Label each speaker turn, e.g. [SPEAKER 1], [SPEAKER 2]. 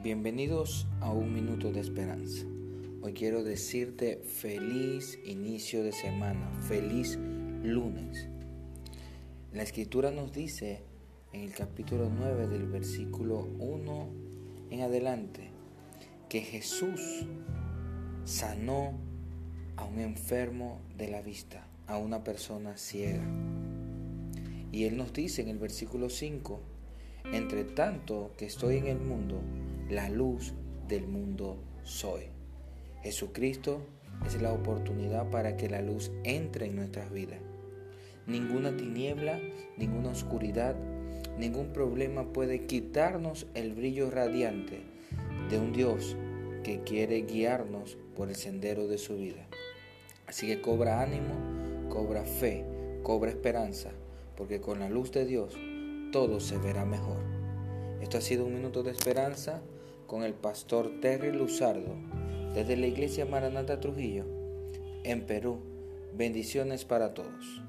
[SPEAKER 1] Bienvenidos a un minuto de esperanza. Hoy quiero decirte feliz inicio de semana, feliz lunes. La escritura nos dice en el capítulo 9 del versículo 1 en adelante que Jesús sanó a un enfermo de la vista, a una persona ciega. Y Él nos dice en el versículo 5, entre tanto que estoy en el mundo, la luz del mundo soy. Jesucristo es la oportunidad para que la luz entre en nuestras vidas. Ninguna tiniebla, ninguna oscuridad, ningún problema puede quitarnos el brillo radiante de un Dios que quiere guiarnos por el sendero de su vida. Así que cobra ánimo, cobra fe, cobra esperanza, porque con la luz de Dios todo se verá mejor. Esto ha sido un minuto de esperanza con el pastor Terry Luzardo desde la iglesia Maranata Trujillo en Perú. Bendiciones para todos.